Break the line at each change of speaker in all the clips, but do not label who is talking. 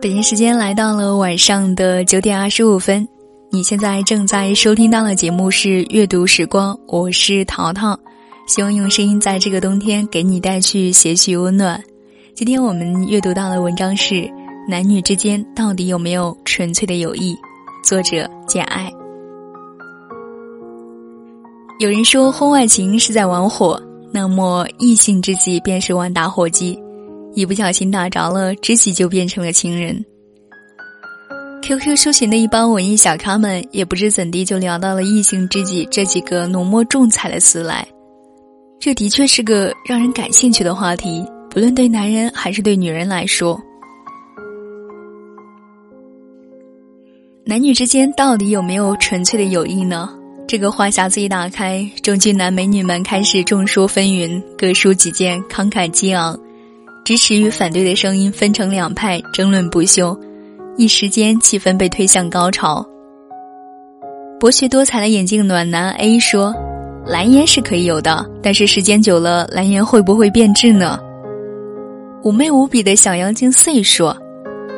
北京时间来到了晚上的九点二十五分，你现在正在收听到的节目是阅读时光，我是淘淘，希望用声音在这个冬天给你带去些许温暖。今天我们阅读到的文章是《男女之间到底有没有纯粹的友谊》，作者简爱。有人说婚外情是在玩火，那么异性知己便是玩打火机。一不小心打着了，知己就变成了情人。QQ 抒情的一帮文艺小咖们，也不知怎地就聊到了异性知己这几个浓墨重彩的词来。这的确是个让人感兴趣的话题，不论对男人还是对女人来说。男女之间到底有没有纯粹的友谊呢？这个话匣子一打开，中俊男美女们开始众说纷纭，各抒己见，慷慨激昂。支持与反对的声音分成两派，争论不休。一时间，气氛被推向高潮。博学多才的眼镜暖男 A 说：“蓝颜是可以有的，但是时间久了，蓝颜会不会变质呢？”妩媚无比的小妖精 C 说：“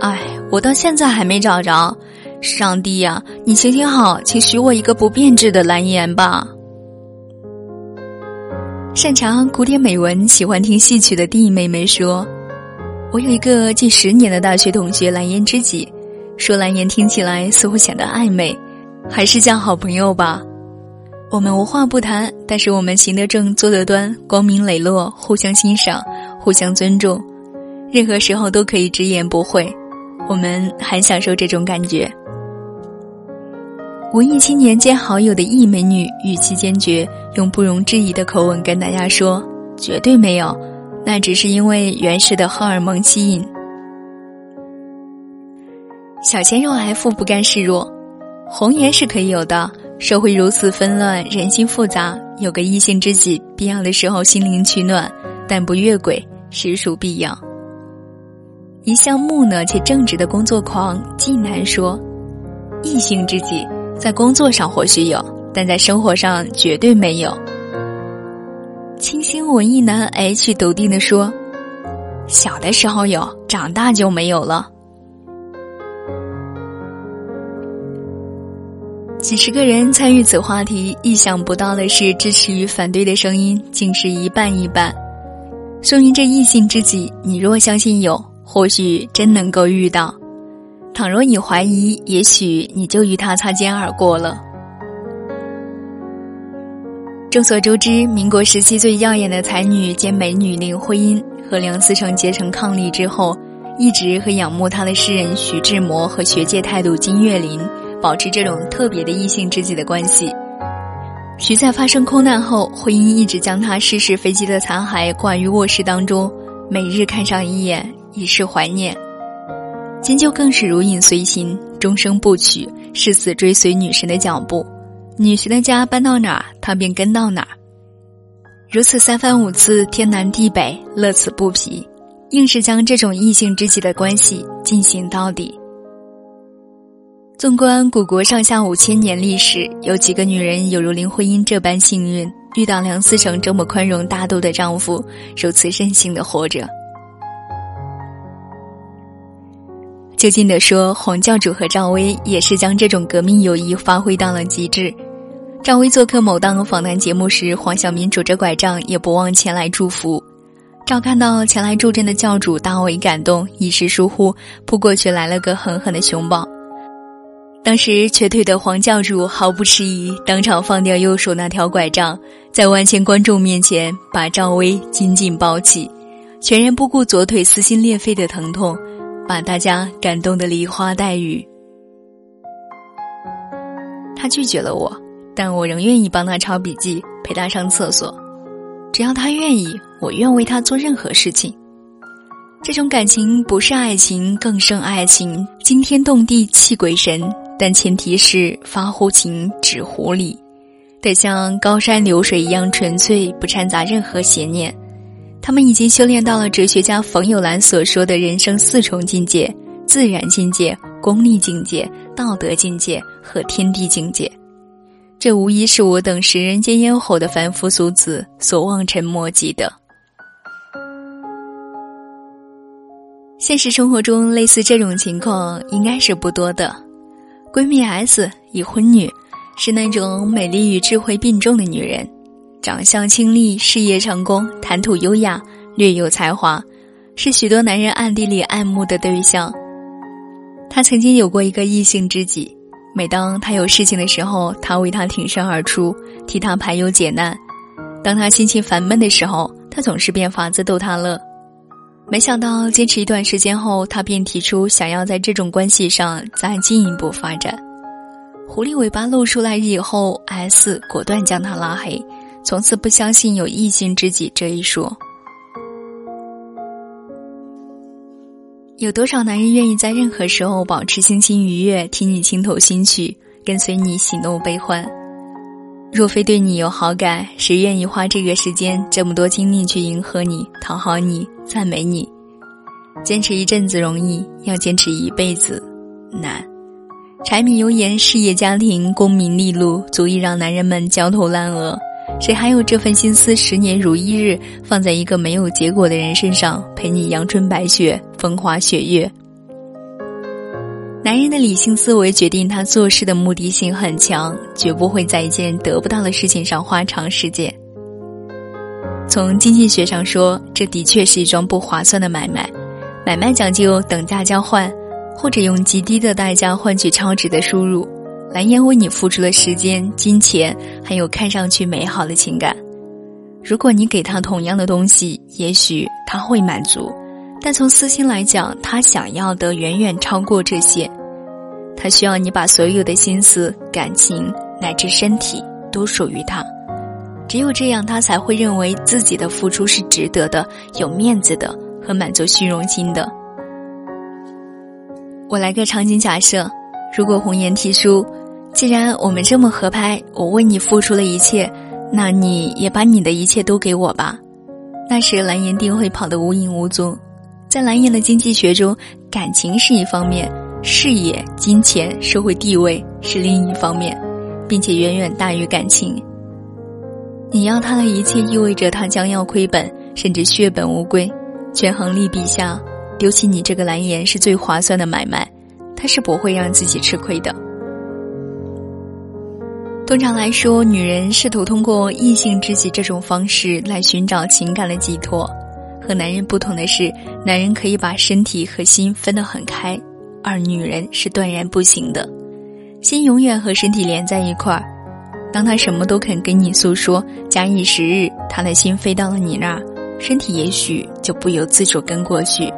哎，我到现在还没找着。上帝呀，你行行好，请许我一个不变质的蓝颜吧。”擅长古典美文、喜欢听戏曲的弟妹妹说：“我有一个近十年的大学同学，蓝颜知己。说蓝颜听起来似乎显得暧昧，还是叫好朋友吧。我们无话不谈，但是我们行得正，坐得端，光明磊落，互相欣赏，互相尊重，任何时候都可以直言不讳。我们很享受这种感觉。”文艺青年兼好友的易美女语气坚决，用不容置疑的口吻跟大家说：“绝对没有，那只是因为原始的荷尔蒙吸引。”小鲜肉 F 不甘示弱，红颜是可以有的。社会如此纷乱，人心复杂，有个异性知己，必要的时候心灵取暖，但不越轨，实属必要。一向木讷且正直的工作狂季南说：“异性知己。”在工作上或许有，但在生活上绝对没有。清新文艺男 H 笃定的说：“小的时候有，长大就没有了。”几十个人参与此话题，意想不到的是，支持与反对的声音竟是一半一半。说明这异性知己，你若相信有，或许真能够遇到。倘若你怀疑，也许你就与他擦肩而过了。众所周知，民国时期最耀眼的才女兼美女林徽因和梁思成结成伉俪之后，一直和仰慕她的诗人徐志摩和学界态度金岳霖保持这种特别的异性知己的关系。徐在发生空难后，徽因一直将他失事飞机的残骸挂于卧室当中，每日看上一眼，以示怀念。金就更是如影随形，终生不娶，誓死追随女神的脚步。女神的家搬到哪儿，他便跟到哪儿。如此三番五次，天南地北，乐此不疲，硬是将这种异性知己的关系进行到底。纵观古国上下五千年历史，有几个女人有如林徽因这般幸运，遇到梁思成这么宽容大度的丈夫，如此任性的活着？就近的说，黄教主和赵薇也是将这种革命友谊发挥到了极致。赵薇做客某档访谈节目时，黄晓明拄着拐杖也不忘前来祝福。赵看到前来助阵的教主，大为感动，一时疏忽扑过去来了个狠狠的熊抱。当时瘸腿的黄教主毫不迟疑，当场放掉右手那条拐杖，在万千观众面前把赵薇紧紧抱起，全然不顾左腿撕心裂肺的疼痛。把大家感动的梨花带雨。他拒绝了我，但我仍愿意帮他抄笔记，陪他上厕所。只要他愿意，我愿为他做任何事情。这种感情不是爱情，更胜爱情，惊天动地，泣鬼神。但前提是发乎情，止乎礼，得像高山流水一样纯粹，不掺杂任何邪念。他们已经修炼到了哲学家冯友兰所说的人生四重境界自然境界功利境界道德境界和天地境界。这无疑是我等食人间烟火的凡夫俗子所望尘莫及的。现实生活中类似这种情况应该是不多的。闺蜜 s 已婚女是那种美丽与智慧并重的女人。长相清丽，事业成功，谈吐优雅，略有才华，是许多男人暗地里爱慕的对象。他曾经有过一个异性知己，每当他有事情的时候，他为他挺身而出，替他排忧解难；当他心情烦闷的时候，他总是变法子逗他乐。没想到坚持一段时间后，他便提出想要在这种关系上再进一步发展。狐狸尾巴露出来以后，S 果断将他拉黑，从此不相信有异性知己这一说。有多少男人愿意在任何时候保持心情愉悦，听你倾吐心曲，跟随你喜怒悲欢？若非对你有好感，谁愿意花这个时间、这么多精力去迎合你、讨好你、赞美你？坚持一阵子容易，要坚持一辈子难。柴米油盐、事业家庭、功名利禄，足以让男人们焦头烂额。谁还有这份心思，十年如一日放在一个没有结果的人身上，陪你阳春白雪、风花雪月？男人的理性思维决定他做事的目的性很强，绝不会在一件得不到的事情上花长时间。从经济学上说，这的确是一桩不划算的买卖。买卖讲究等价交换，或者用极低的代价换取超值的输入。蓝颜为你付出了时间、金钱，还有看上去美好的情感。如果你给他同样的东西，也许他会满足。但从私心来讲，他想要的远远超过这些，他需要你把所有的心思、感情乃至身体都属于他，只有这样，他才会认为自己的付出是值得的、有面子的和满足虚荣心的。我来个场景假设：如果红颜提出，既然我们这么合拍，我为你付出了一切，那你也把你的一切都给我吧。那时蓝颜定会跑得无影无踪。在蓝颜的经济学中，感情是一方面，事业、金钱、社会地位是另一方面，并且远远大于感情。你要他的一切，意味着他将要亏本，甚至血本无归。权衡利弊下，丢弃你这个蓝颜是最划算的买卖，他是不会让自己吃亏的。通常来说，女人试图通过异性知己这种方式来寻找情感的寄托。和男人不同的是，男人可以把身体和心分得很开，而女人是断然不行的。心永远和身体连在一块儿。当他什么都肯跟你诉说，假以时日，他的心飞到了你那儿，身体也许就不由自主跟过去。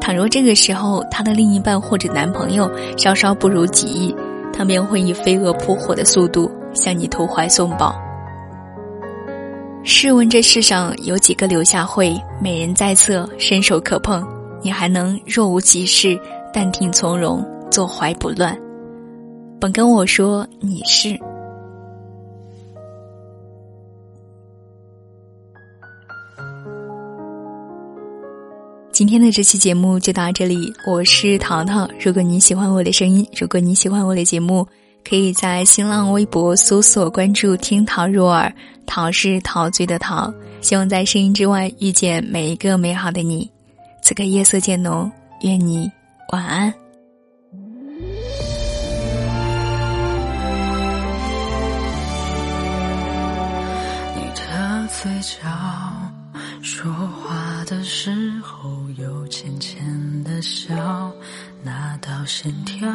倘若这个时候他的另一半或者男朋友稍稍不如己意，他便会以飞蛾扑火的速度向你投怀送抱。试问这世上有几个柳下惠，美人在侧，伸手可碰，你还能若无其事，淡定从容，坐怀不乱？本跟我说你是。今天的这期节目就到这里，我是淘淘。如果你喜欢我的声音，如果你喜欢我的节目。可以在新浪微博搜索关注“听桃入耳”，桃是陶醉的桃。希望在声音之外遇见每一个美好的你。此刻夜色渐浓，愿你晚安。
你的嘴角，说话的时候有浅浅的笑。那道线条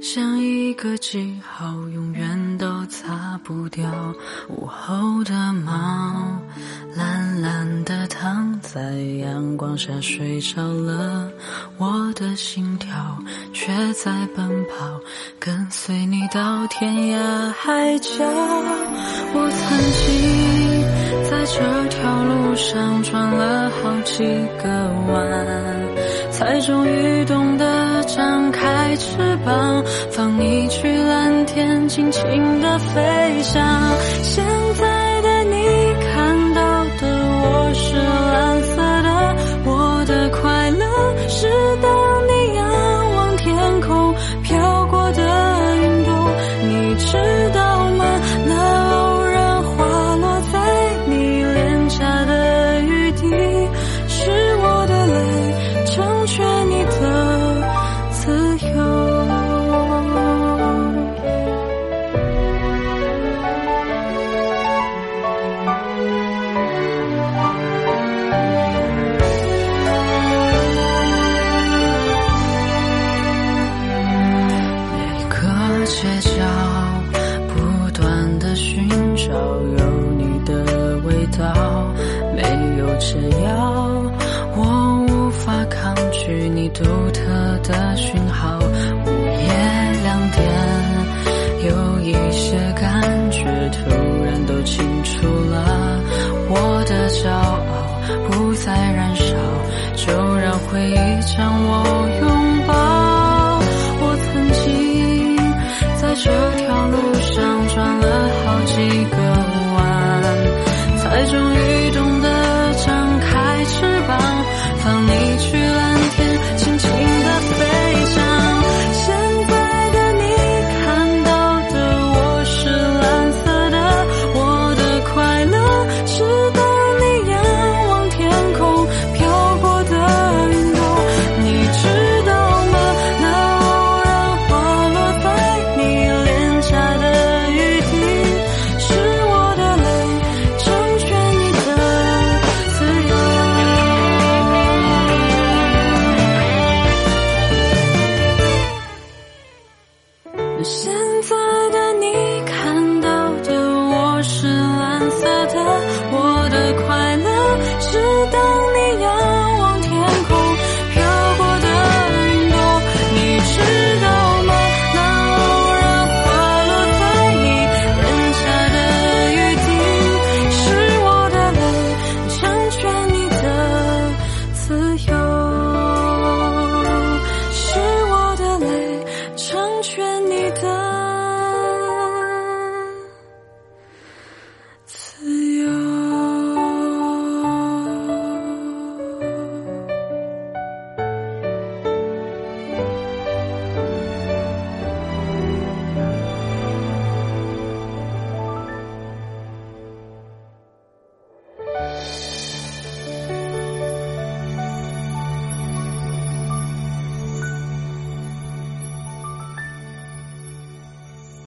像一个记号，永远都擦不掉。午后的猫懒懒地躺在阳光下睡着了，我的心跳却在奔跑，跟随你到天涯海角。我曾经在这条路上转了好几个弯。才终于懂得张开翅膀，放你去蓝天，尽情的飞翔。现在